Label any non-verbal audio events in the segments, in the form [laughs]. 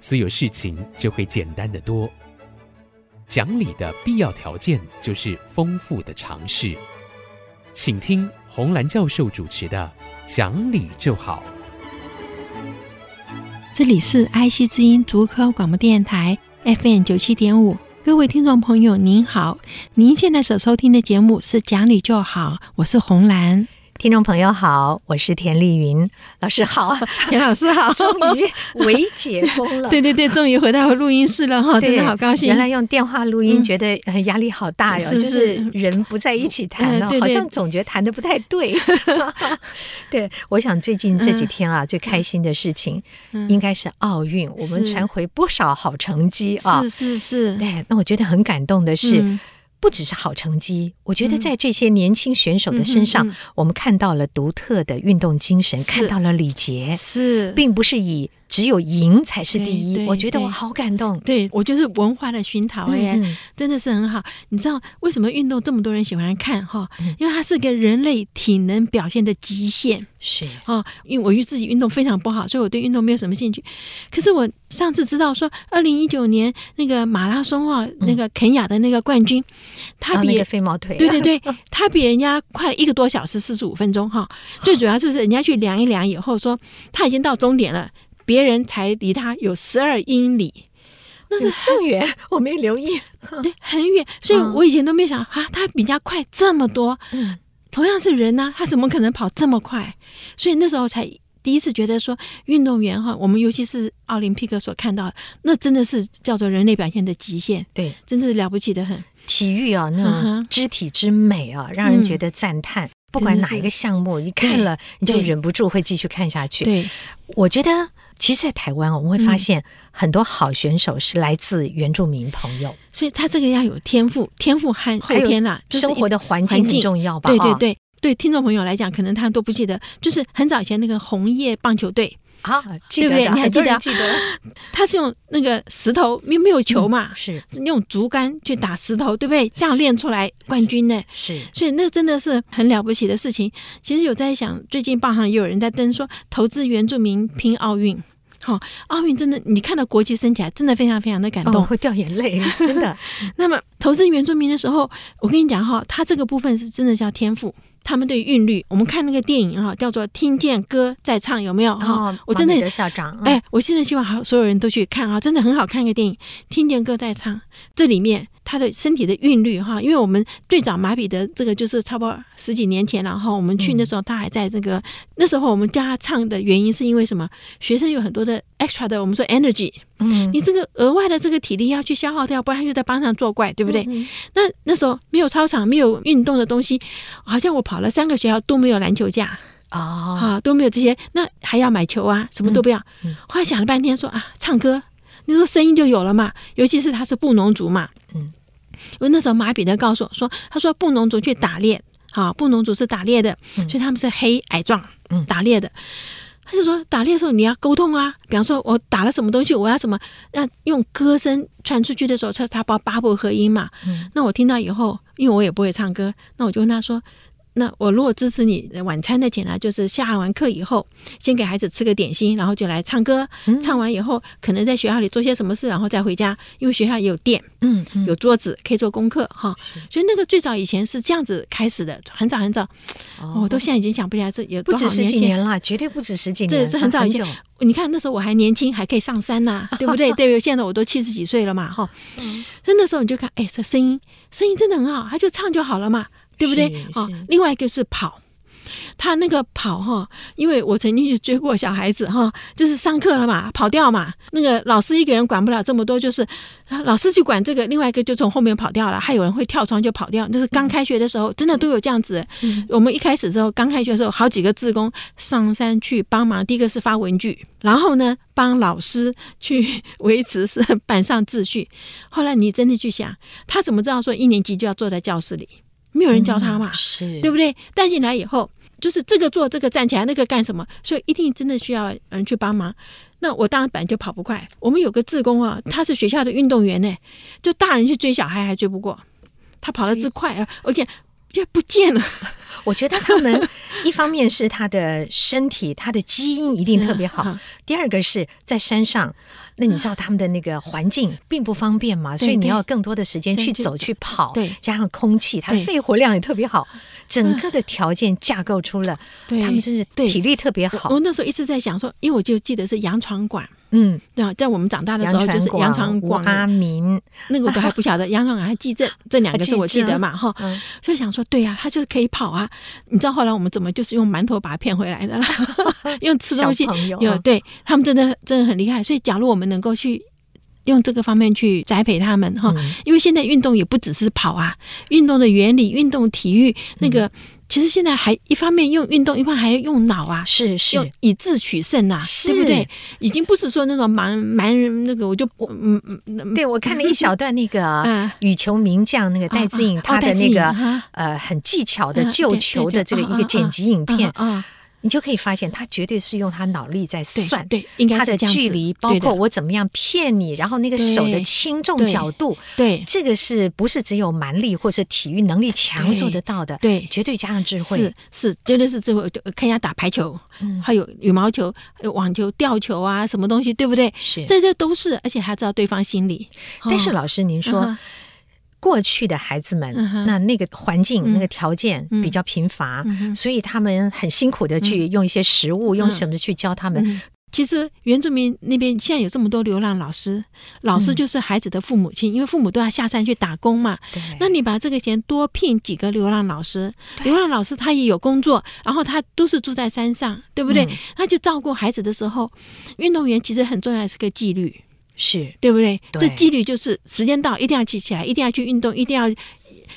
所有事情就会简单得多。讲理的必要条件就是丰富的常识。请听红兰教授主持的《讲理就好》。这里是爱惜之音竹科广播电台 FM 九七点五，各位听众朋友您好，您现在所收听的节目是《讲理就好》，我是红兰。听众朋友好，我是田丽云。老师好，[laughs] 田老师好，[laughs] 终于微解封了，对对对，终于回到录音室了哈，真的好高兴。原来用电话录音，觉得压力好大哟，就是人不在一起谈了，好像总觉得谈的不太对。[laughs] 对，我想最近这几天啊，最开心的事情应该是奥运，我们传回不少好成绩啊，是是是，对，那我觉得很感动的是。不只是好成绩，我觉得在这些年轻选手的身上，我们看到了独特的运动精神，看到了礼节，是，并不是以。只有赢才是第一，我觉得我好感动。对，我就是文化的熏陶哎，真的是很好。你知道为什么运动这么多人喜欢看哈？因为它是个人类体能表现的极限。是啊，因为我自己运动非常不好，所以我对运动没有什么兴趣。可是我上次知道说，二零一九年那个马拉松啊，那个肯雅的那个冠军，他比飞毛腿，对对对，他比人家快了一个多小时四十五分钟哈。[laughs] 最主要就是人家去量一量以后说，他已经到终点了。别人才离他有十二英里，那是这么远，我没留意。对，很远，所以我以前都没想啊，他比人家快这么多。嗯，同样是人呢，[laughs] 他怎么可能跑这么快？所以那时候才第一次觉得说，运动员哈，我们尤其是奥林匹克所看到的，那真的是叫做人类表现的极限。对，真是了不起的很。体育啊，那种肢体之美啊，让人觉得赞叹。不管哪一个项目，一看了你就忍不住会继续看下去。对，我觉得。其实，在台湾，我们会发现很多好选手是来自原住民朋友，所以他这个要有天赋，天赋和后天啦，生活的环境很重要吧？对对对，对听众朋友来讲，可能他都不记得，就是很早以前那个红叶棒球队啊，对不对？你还记得？记得，他是用那个石头，没没有球嘛？是用竹竿去打石头，对不对？这样练出来冠军呢？是，所以那真的是很了不起的事情。其实有在想，最近报上也有人在登说，投资原住民拼奥运。好，奥运真的，你看到国旗升起来，真的非常非常的感动，会掉眼泪，[laughs] 真的。那么投资原住民的时候，我跟你讲哈，他这个部分是真的叫天赋。他们对韵律，我们看那个电影哈，叫做《听见歌在唱》，有没有？哈，我真的的校长，哎，我现在希望好所有人都去看啊，真的很好看一个电影，《听见歌在唱》。这里面他的身体的韵律哈，因为我们最早马彼得这个就是差不多十几年前，然后我们去那时候他还在这个那时候我们叫他唱的原因是因为什么？学生有很多的 extra 的，我们说 energy。嗯，你这个额外的这个体力要去消耗掉，不然又在班上作怪，对不对？嗯、那那时候没有操场，没有运动的东西，好像我跑了三个学校都没有篮球架哦，哈、啊，都没有这些，那还要买球啊，什么都不要。嗯嗯、后来想了半天说，说啊，唱歌，你说声音就有了嘛，尤其是他是布农族嘛，嗯，因为那时候马彼得告诉我说，他说布农族去打猎，哈，布农族是打猎的，所以他们是黑矮壮，嗯，打猎的。他就说，打猎的时候你要沟通啊，比方说我打了什么东西，我要什么，要用歌声传出去的时候，他他把八部合音嘛。嗯，那我听到以后，因为我也不会唱歌，那我就问他说。那我如果支持你晚餐的钱呢，就是下完课以后，先给孩子吃个点心，然后就来唱歌。嗯、唱完以后，可能在学校里做些什么事，然后再回家，因为学校也有电，嗯，嗯有桌子可以做功课哈。所以那个最早以前是这样子开始的，很早很早。哦，我都现在已经想不起来，这有多少年前，不止十几年了，绝对不止十几年。这是很早以前。你看那时候我还年轻，还可以上山呐、啊，[laughs] 对不对？对？现在我都七十几岁了嘛，哈。嗯。所以那时候你就看，哎，这声音声音真的很好，他就唱就好了嘛。对不对？好，另外一个是跑，他那个跑哈，因为我曾经去追过小孩子哈，就是上课了嘛，跑掉嘛，那个老师一个人管不了这么多，就是老师去管这个，另外一个就从后面跑掉了，还有人会跳窗就跑掉，就是刚开学的时候，真的都有这样子。嗯、我们一开始的时候，刚开学的时候，好几个志工上山去帮忙，第一个是发文具，然后呢，帮老师去维持是 [laughs] 班上秩序。后来你真的去想，他怎么知道说一年级就要坐在教室里？没有人教他嘛，嗯、是对不对？带进来以后，就是这个做，这个站起来，那个干什么？所以一定真的需要人去帮忙。那我当然本来就跑不快。我们有个志工啊，他是学校的运动员呢，就大人去追小孩还追不过，他跑得之快啊，而且就不见了。[laughs] 我觉得他们 [laughs] 一方面是他的身体，他的基因一定特别好；嗯、第二个是在山上，那你知道他们的那个环境并不方便嘛，所以你要更多的时间去走去跑，对，加上空气，他的肺活量也特别好，整个的条件架构出了，他们真是体力特别好。我那时候一直在想说，因为我就记得是杨传广。嗯，对啊，在我们长大的时候，就是杨传广、阿明，那个我都还不晓得。杨传广还记这这两个 [laughs] 字我记得嘛，哈，所以想说，对呀，他就是可以跑啊。你知道后来我们怎么就是用馒头把他骗回来的啦？[laughs] 用吃东西，有对他们真的真的很厉害。所以，假如我们能够去用这个方面去栽培他们，哈，因为现在运动也不只是跑啊，运动的原理、运动体育那个。其实现在还一方面用运动，一方面还要用脑啊，是是，用以智取胜呐、啊，对不对？已经不是说那种蛮蛮人那个，我就嗯嗯，对我看了一小段那个 [laughs] 羽球名将那个戴资颖他的那个呃很技巧的救球的这个一个剪辑影片啊。你就可以发现，他绝对是用他脑力在算，对，应该他的距离，包括我怎么样骗你，然后那个手的轻重角度，对，这个是不是只有蛮力或是体育能力强做得到的？对，绝对加上智慧，是是，绝对是智慧。就看人家打排球，还有羽毛球、网球、吊球啊，什么东西，对不对？是，这些都是，而且还知道对方心理。但是老师，您说。过去的孩子们，那那个环境、那个条件比较贫乏，所以他们很辛苦的去用一些食物，用什么去教他们。其实原住民那边现在有这么多流浪老师，老师就是孩子的父母亲，因为父母都要下山去打工嘛。那你把这个钱多聘几个流浪老师，流浪老师他也有工作，然后他都是住在山上，对不对？他就照顾孩子的时候，运动员其实很重要，是个纪律。是对不对？对，这纪律就是时间到一定要记起来，一定要去运动，一定要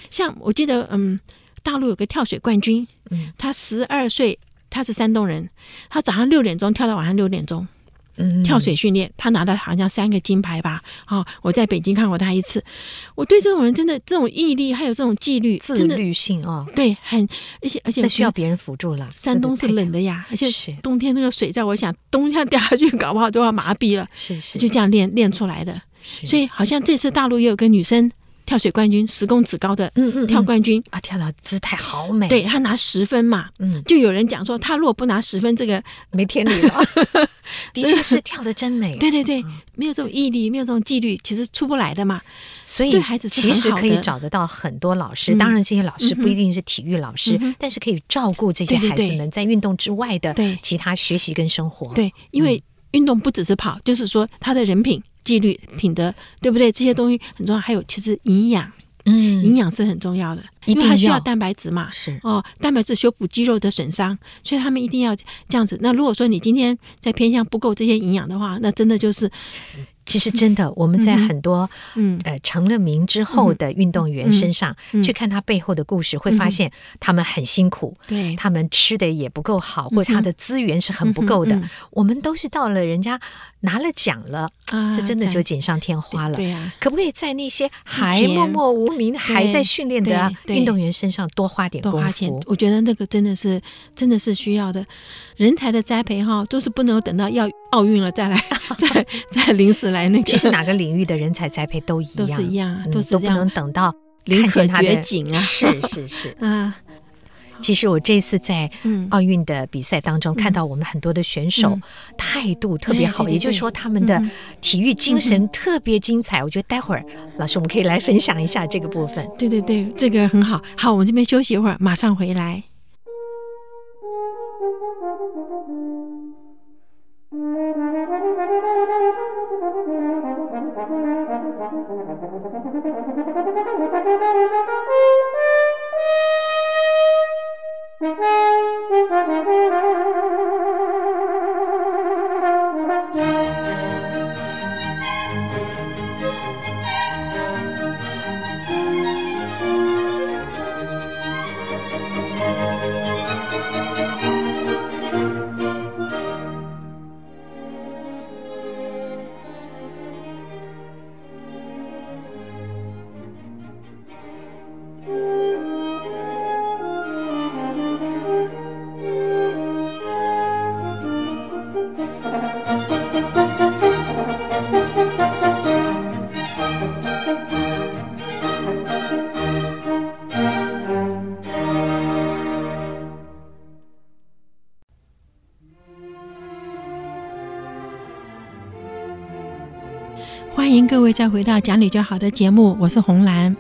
像我记得，嗯，大陆有个跳水冠军，嗯，他十二岁，他是山东人，他早上六点钟跳到晚上六点钟。跳水训练，他拿了好像三个金牌吧。哦，我在北京看过他一次。我对这种人真的这种毅力，还有这种纪律、自律性哦，对，很而且而且需要别人辅助了。山东是冷的呀，而且冬天那个水，在我想冬天掉下去，[laughs] 搞不好都要麻痹了。是是，就这样练练出来的。所以好像这次大陆也有个女生。跳水冠军，十公尺高的，嗯嗯，跳冠军啊，跳的姿态好美。对，他拿十分嘛，嗯，就有人讲说，他如果不拿十分，这个没天理了。[laughs] 的确是跳的真美。[laughs] 对对对，没有这种毅力，没有这种纪律，其实出不来的嘛。所以孩子其实可以找得到很多老师，当然这些老师不一定是体育老师，但是可以照顾这些孩子们在运动之外的其他学习跟生活。对，因为运动不只是跑，就是说他的人品。纪律、品德，对不对？这些东西很重要。还有，其实营养，嗯，营养是很重要的，因为它需要蛋白质嘛。是哦，蛋白质修补肌肉的损伤，所以他们一定要这样子。那如果说你今天在偏向不够这些营养的话，那真的就是。其实真的，我们在很多嗯呃成了名之后的运动员身上去看他背后的故事，会发现他们很辛苦，对，他们吃的也不够好，或者他的资源是很不够的。我们都是到了人家拿了奖了啊，这真的就锦上添花了。对呀，可不可以在那些还默默无名、还在训练的运动员身上多花点多花钱？我觉得那个真的是真的是需要的。人才的栽培哈，都是不能等到要奥运了再来，[laughs] 再再临时来那个。其实哪个领域的人才栽培都一样，都是一样，都是都不能等到临可绝景啊！是是是啊。[laughs] 其实我这次在奥运的比赛当中看到我们很多的选手态度特别好，也就是说他们的体育精神特别精彩。我觉得待会儿老师我们可以来分享一下这个部分。对对对，这个很好。好，我们这边休息一会儿，马上回来。欢 [laughs] 迎各位再回到讲理就好的节目，我是红兰。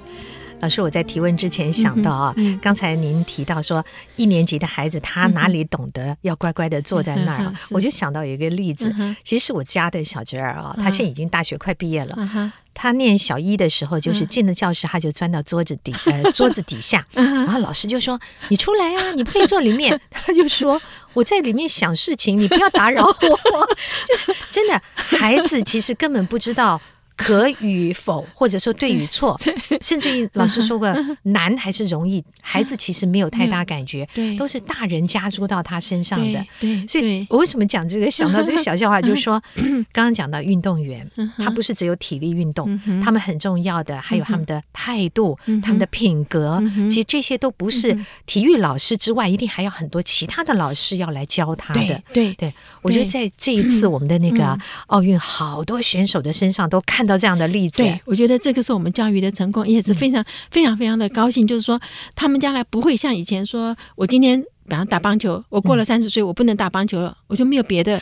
老师，我在提问之前想到啊，嗯嗯、刚才您提到说一年级的孩子他哪里懂得要乖乖的坐在那儿，嗯、我就想到有一个例子，嗯、其实是我家的小侄儿啊，他现在已经大学快毕业了。嗯、他念小一的时候，就是进了教室，他就钻到桌子底呃 [laughs] 桌子底下，然后老师就说：“你出来啊，你不可以坐里面。” [laughs] 他就说：“我在里面想事情，你不要打扰我。” [laughs] 就真的，孩子其实根本不知道。可与否，或者说对与错，[laughs] 甚至于老师说过 [laughs] 难还是容易，孩子其实没有太大感觉，对都是大人加诸到他身上的。对，所以我为什么讲这个？想到这个小笑话，就是说，[laughs] 刚刚讲到运动员，他不是只有体力运动，他们很重要的还有他们的态度、他们的品格。其实这些都不是体育老师之外，一定还有很多其他的老师要来教他的。对，对，我觉得在这一次我们的那个奥运，好多选手的身上都看。到这样的例子，对，我觉得这个是我们教育的成功，也是非常非常非常的高兴。就是说，他们将来不会像以前说，我今天比方打棒球，我过了三十岁，我不能打棒球了，我就没有别的。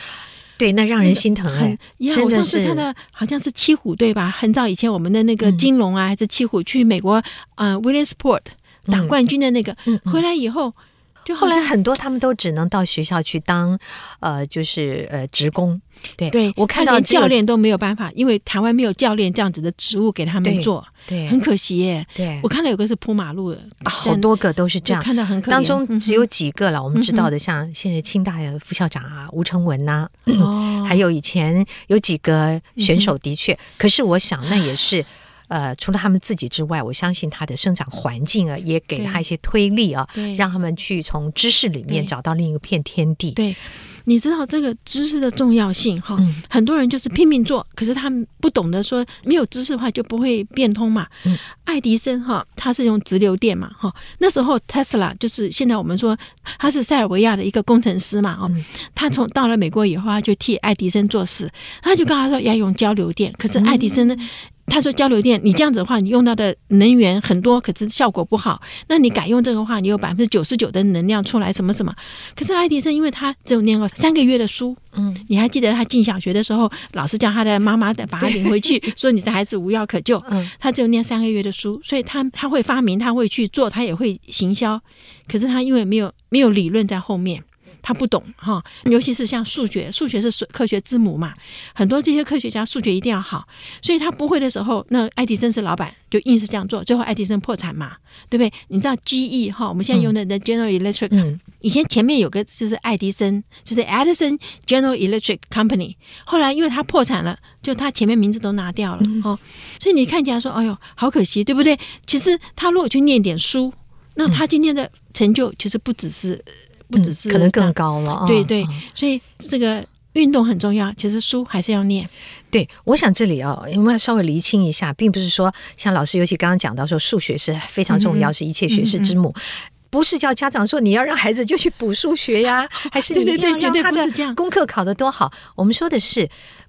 对，那让人心疼很。我上次看到好像是七虎队吧，很早以前我们的那个金龙啊，还是七虎去美国啊，Williamsport 打冠军的那个，回来以后。就后来很多他们都只能到学校去当，呃，就是呃职工。对，对我看到连教练都没有办法，因为台湾没有教练这样子的职务给他们做，对，很可惜耶。对，我看到有个是铺马路的，好多个都是这样，看到很可。当中只有几个了，我们知道的，像现在清大的副校长啊，吴成文呐，哦，[clears throat] 还有以前有几个选手的确，可是我想那也是。呃，除了他们自己之外，我相信他的生长环境啊，也给了他一些推力啊，让他们去从知识里面找到另一片天地。对，你知道这个知识的重要性哈，嗯、很多人就是拼命做，可是他们不懂得说，没有知识的话就不会变通嘛。嗯、爱迪生哈，他是用直流电嘛哈，那时候特斯拉就是现在我们说他是塞尔维亚的一个工程师嘛哦，嗯、他从到了美国以后，他就替爱迪生做事，他就跟他说要用交流电，可是爱迪生呢？嗯他说：“交流电，你这样子的话，你用到的能源很多，可是效果不好。那你改用这个话，你有百分之九十九的能量出来，什么什么？可是爱迪生，因为他只有念过三个月的书，嗯，你还记得他进小学的时候，老师叫他的妈妈的把他领回去，[laughs] 说你的孩子无药可救。嗯，他只有念三个月的书，所以他他会发明，他会去做，他也会行销。可是他因为没有没有理论在后面。”他不懂哈，尤其是像数学，数学是科学之母嘛，很多这些科学家数学一定要好，所以他不会的时候，那爱迪生是老板，就硬是这样做，最后爱迪生破产嘛，对不对？你知道 GE 哈，我们现在用的 The General Electric，嗯，以前前面有个就是爱迪生，就是 Edison General Electric Company，后来因为他破产了，就他前面名字都拿掉了哦，所以你看起来说，哎呦，好可惜，对不对？其实他如果去念点书，那他今天的成就其实不只是。不只是、嗯、可能更高了，对对，所以这个运动很重要。其实书还是要念。对，我想这里啊，我们要稍微厘清一下，并不是说像老师，尤其刚刚讲到说数学是非常重要，嗯、是一切学识之母，嗯嗯、不是叫家长说你要让孩子就去补数学呀，[laughs] 还是你要让他的功课考得多好？我们说的是。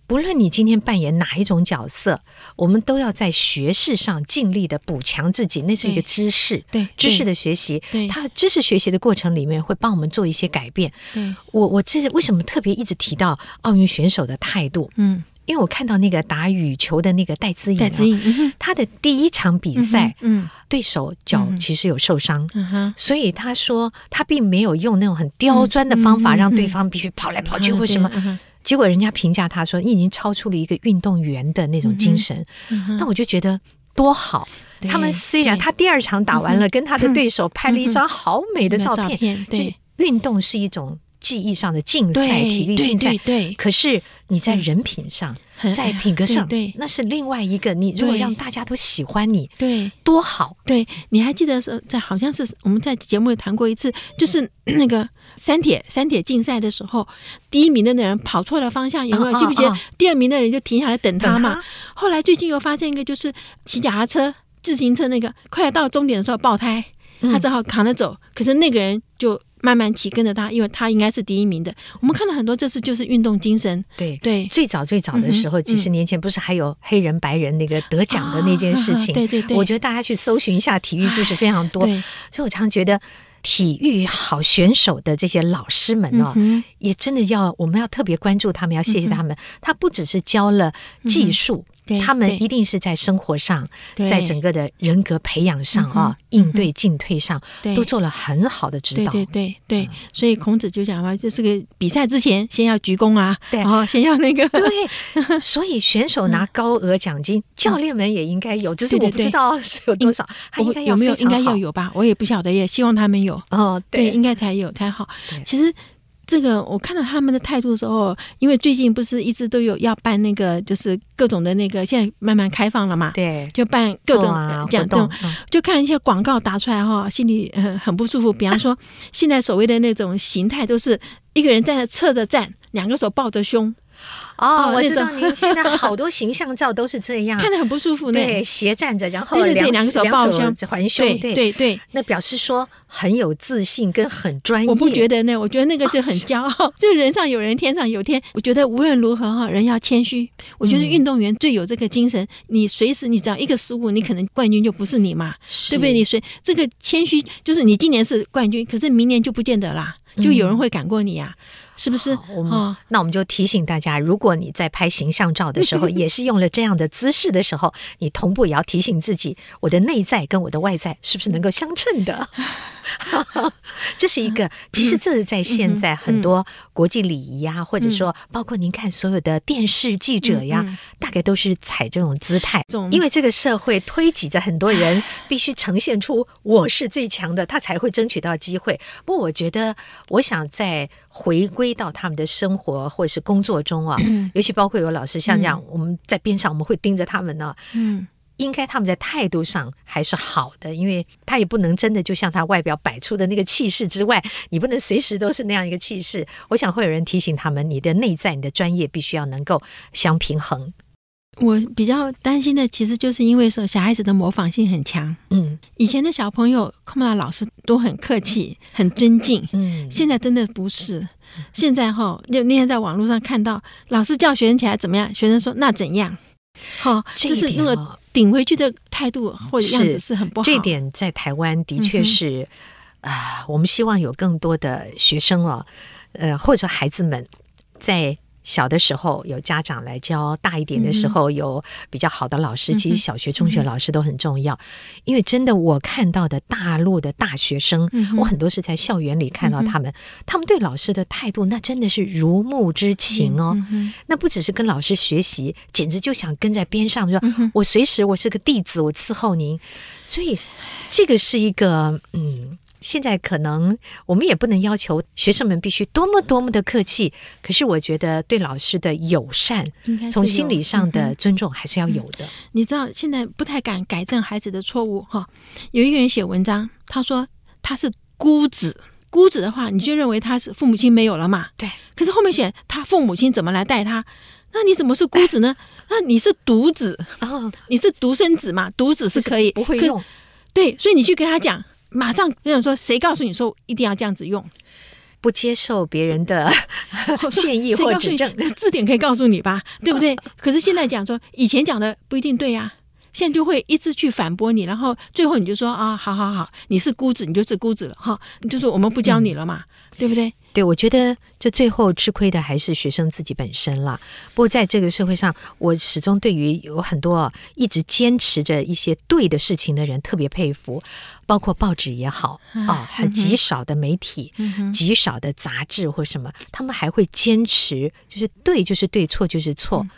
不论你今天扮演哪一种角色，我们都要在学识上尽力的补强自己。那是一个知识，对，对知识的学习。对，他知识学习的过程里面会帮我们做一些改变。对，我我这为什么特别一直提到奥运选手的态度？嗯，因为我看到那个打羽球的那个戴资颖，戴资颖，他的第一场比赛，嗯，对手脚其实有受伤，嗯哼，所以他说他并没有用那种很刁钻的方法让对方必须跑来跑去或什么。结果人家评价他说：“你已经超出了一个运动员的那种精神。嗯”嗯、那我就觉得多好。他们虽然他第二场打完了，跟他的对手拍了一张好美的照片。对，运动是一种技艺上的竞赛，体力竞赛。对，对，对，可是你在人品上，嗯、在品格上，对，那是另外一个。你如果让大家都喜欢你，对，多好。对，你还记得说，在好像是我们在节目里谈过一次，就是 [clears throat] 那个。三铁三铁竞赛的时候，第一名的那人跑错了方向，有没有记不记得？第二名的人就停下来等他嘛。后来最近又发现一个，就是骑脚踏车、自行车那个，快要到终点的时候爆胎，他只好扛着走。可是那个人就慢慢骑跟着他，因为他应该是第一名的。我们看到很多，这次就是运动精神。对对，最早最早的时候，几十年前不是还有黑人白人那个得奖的那件事情？[laughs] 对对对，我觉得大家去搜寻一下体育故事非常多。所以我常觉得。体育好选手的这些老师们哦，嗯、也真的要，我们要特别关注他们，要谢谢他们。嗯、他不只是教了技术，嗯、他们一定是在生活上，在整个的人格培养上啊，应对进退上，都做了很好的指导。对对对对，所以孔子就讲嘛，这是个比赛之前先要鞠躬啊，对，哦 [laughs] 先要那个。对，所以选手拿高额奖金，教练们也应该有，只是我不知道是有多少，他应该有没有？应该要有吧？我也不晓得，也希望他们有。哦，对，应该才有才好。其实。这个我看到他们的态度的时候，因为最近不是一直都有要办那个，就是各种的那个，现在慢慢开放了嘛，对，就办各种讲动，就看一些广告打出来哈，心里很很不舒服。比方说，[laughs] 现在所谓的那种形态，都是一个人在那侧着站，两个手抱着胸。哦，我知道您现在好多形象照都是这样，看得很不舒服。对，斜站着，然后两两个手抱胸环胸，对对对，那表示说很有自信跟很专业。我不觉得呢，我觉得那个就很 [laughs] 骄傲，[laughs] 就人上有人，天上有天。我觉得无论如何哈，人要谦虚。我觉得运动员最有这个精神，你随时你只要一个失误，你可能冠军就不是你嘛，对不对？你随这个谦虚，就是你今年是冠军，可是明年就不见得啦，就有人会赶过你呀。是不是？那我们就提醒大家，如果你在拍形象照的时候，[laughs] 也是用了这样的姿势的时候，你同步也要提醒自己，我的内在跟我的外在是不是能够相称的？[laughs] 这是一个，其实这是在现在很多国际礼仪呀，或者说包括您看所有的电视记者呀，大概都是采这种姿态，因为这个社会推挤着很多人 [laughs] 必须呈现出我是最强的，他才会争取到机会。不过我觉得，我想再回归到他们的生活或者是工作中啊，尤其包括有老师像这样，我们在边上我们会盯着他们呢，嗯。应该他们在态度上还是好的，因为他也不能真的就像他外表摆出的那个气势之外，你不能随时都是那样一个气势。我想会有人提醒他们，你的内在、你的专业必须要能够相平衡。我比较担心的，其实就是因为说小孩子的模仿性很强。嗯，以前的小朋友看到老师都很客气、很尊敬。嗯，现在真的不是。现在哈，就那天在网络上看到老师叫学生起来怎么样，学生说那怎样？好，就是那个。顶回去的态度或者样子是很不好。这点在台湾的确是，啊、嗯呃，我们希望有更多的学生哦，呃，或者说孩子们在。小的时候有家长来教，大一点的时候有比较好的老师。其实小学、中学老师都很重要，因为真的我看到的大陆的大学生，我很多是在校园里看到他们，他们对老师的态度那真的是如沐之情哦。那不只是跟老师学习，简直就想跟在边上，说我随时我是个弟子，我伺候您。所以这个是一个嗯。现在可能我们也不能要求学生们必须多么多么的客气，可是我觉得对老师的友善，从心理上的尊重还是要有的。你知道现在不太敢改正孩子的错误哈。有一个人写文章，他说他是孤子，孤子的话你就认为他是父母亲没有了嘛？对。可是后面写他父母亲怎么来带他？那你怎么是孤子呢？[laughs] 那你是独子啊？你是独生子嘛？独子是可以不会用，对，所以你去跟他讲。马上跟人说，谁告诉你说一定要这样子用？不接受别人的 [laughs] 建议或指正，字典可以告诉你吧，对不对？可是现在讲说，以前讲的不一定对呀，现在就会一直去反驳你，然后最后你就说啊，好好好，你是孤子，你就是孤子了哈，你就是我们不教你了嘛。嗯对不对？对，我觉得这最后吃亏的还是学生自己本身了。不过在这个社会上，我始终对于有很多一直坚持着一些对的事情的人特别佩服，包括报纸也好啊，很极少的媒体、嗯、极少的杂志或什么，他们还会坚持，就是对就是对，错就是错。嗯、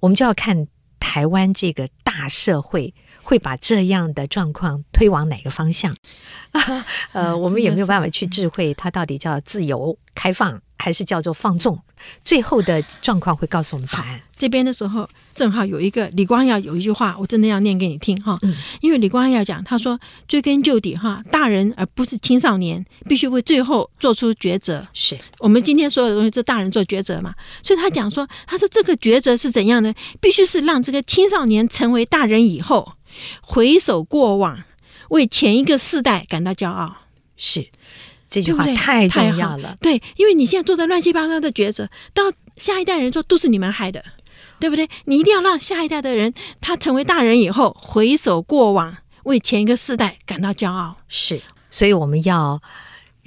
我们就要看台湾这个大社会。会把这样的状况推往哪个方向？[laughs] 呃，我们有没有办法去智慧它到底叫自由开放，还是叫做放纵？最后的状况会告诉我们答案。这边的时候正好有一个李光耀有一句话，我真的要念给你听哈。嗯，因为李光耀讲，他说追根究底哈，大人而不是青少年，必须为最后做出抉择。是我们今天所有的东西，这大人做抉择嘛。所以他讲说，他说这个抉择是怎样呢？必须是让这个青少年成为大人以后。回首过往，为前一个世代感到骄傲。是这句话太重要了。对，因为你现在做的乱七八糟的抉择，到下一代人说都是你们害的，对不对？你一定要让下一代的人，他成为大人以后，回首过往，为前一个世代感到骄傲。是，所以我们要。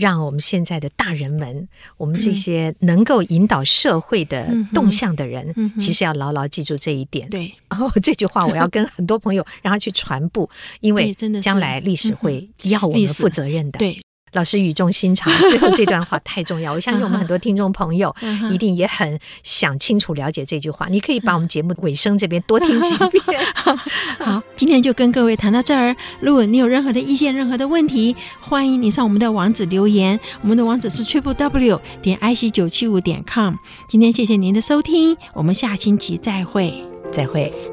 让我们现在的大人们，我们这些能够引导社会的动向的人，嗯、其实要牢牢记住这一点。对，然 [laughs] 后这句话我要跟很多朋友让他去传播，因为将来历史会要我们负责任的。对。老师语重心长，最后这段话 [laughs] 太重要。我相信我们很多听众朋友一定也很想清楚了解这句话。你可以把我们节目尾声这边多听几遍。[laughs] 好，今天就跟各位谈到这儿。如果你有任何的意见、任何的问题，欢迎你上我们的网址留言。我们的网址是 triple w 点 i c 九七五点 com。今天谢谢您的收听，我们下星期再会，再会。